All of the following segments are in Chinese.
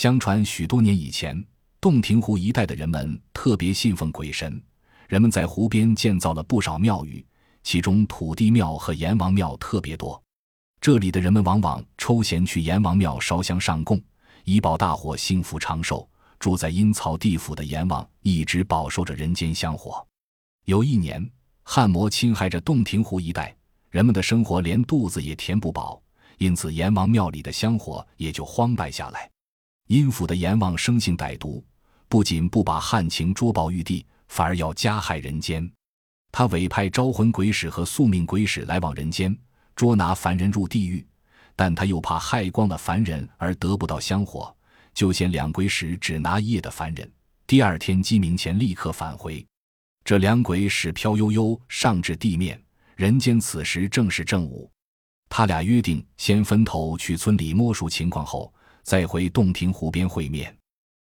相传许多年以前，洞庭湖一带的人们特别信奉鬼神，人们在湖边建造了不少庙宇，其中土地庙和阎王庙特别多。这里的人们往往抽闲去阎王庙烧香上供，以保大伙幸福长寿。住在阴曹地府的阎王一直饱受着人间香火。有一年，旱魔侵害着洞庭湖一带，人们的生活连肚子也填不饱，因此阎王庙里的香火也就荒败下来。阴府的阎王生性歹毒，不仅不把旱情捉报玉帝，反而要加害人间。他委派招魂鬼使和宿命鬼使来往人间，捉拿凡人入地狱，但他又怕害光了凡人而得不到香火。就嫌两鬼使只拿夜的凡人，第二天鸡鸣前立刻返回。这两鬼使飘悠悠上至地面，人间此时正是正午。他俩约定先分头去村里摸熟情况后，再回洞庭湖边会面。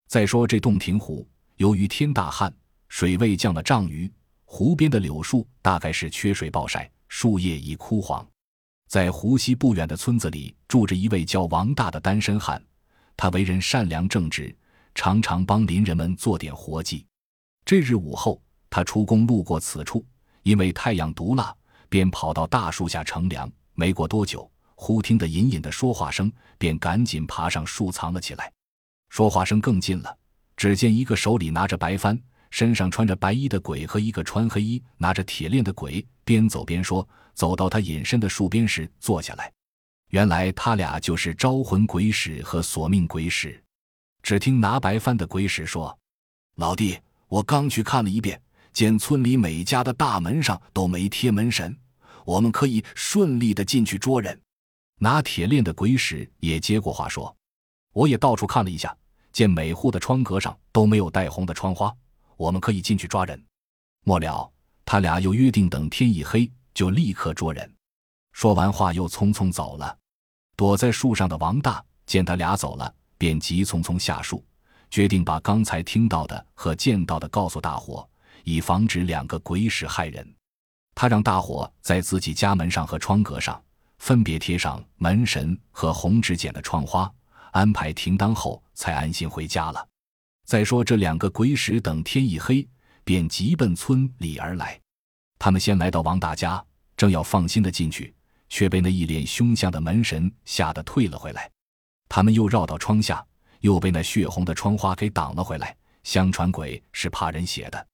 再说这洞庭湖，由于天大旱，水位降了丈余，湖边的柳树大概是缺水暴晒，树叶已枯黄。在湖西不远的村子里，住着一位叫王大的单身汉。他为人善良正直，常常帮邻人们做点活计。这日午后，他出宫路过此处，因为太阳毒辣，便跑到大树下乘凉。没过多久，忽听得隐隐的说话声，便赶紧爬上树藏了起来。说话声更近了，只见一个手里拿着白帆、身上穿着白衣的鬼和一个穿黑衣、拿着铁链的鬼，边走边说，走到他隐身的树边时坐下来。原来他俩就是招魂鬼使和索命鬼使。只听拿白帆的鬼使说：“老弟，我刚去看了一遍，见村里每家的大门上都没贴门神，我们可以顺利的进去捉人。”拿铁链的鬼使也接过话说：“我也到处看了一下，见每户的窗格上都没有带红的窗花，我们可以进去抓人。”末了，他俩又约定等天一黑就立刻捉人。说完话，又匆匆走了。躲在树上的王大见他俩走了，便急匆匆下树，决定把刚才听到的和见到的告诉大伙，以防止两个鬼使害人。他让大伙在自己家门上和窗格上分别贴上门神和红纸剪的窗花，安排停当后，才安心回家了。再说这两个鬼使等天一黑，便急奔村里而来。他们先来到王大家，正要放心的进去。却被那一脸凶相的门神吓得退了回来。他们又绕到窗下，又被那血红的窗花给挡了回来。相传鬼是怕人血的，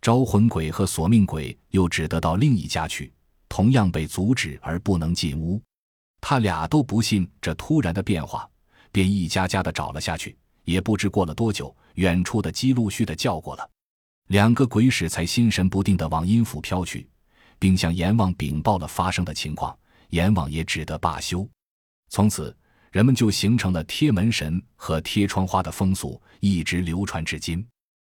招魂鬼和索命鬼又只得到另一家去，同样被阻止而不能进屋。他俩都不信这突然的变化，便一家家的找了下去。也不知过了多久，远处的鸡陆续的叫过了，两个鬼使才心神不定的往阴府飘去，并向阎王禀报了发生的情况。阎王也只得罢休，从此人们就形成了贴门神和贴窗花的风俗，一直流传至今。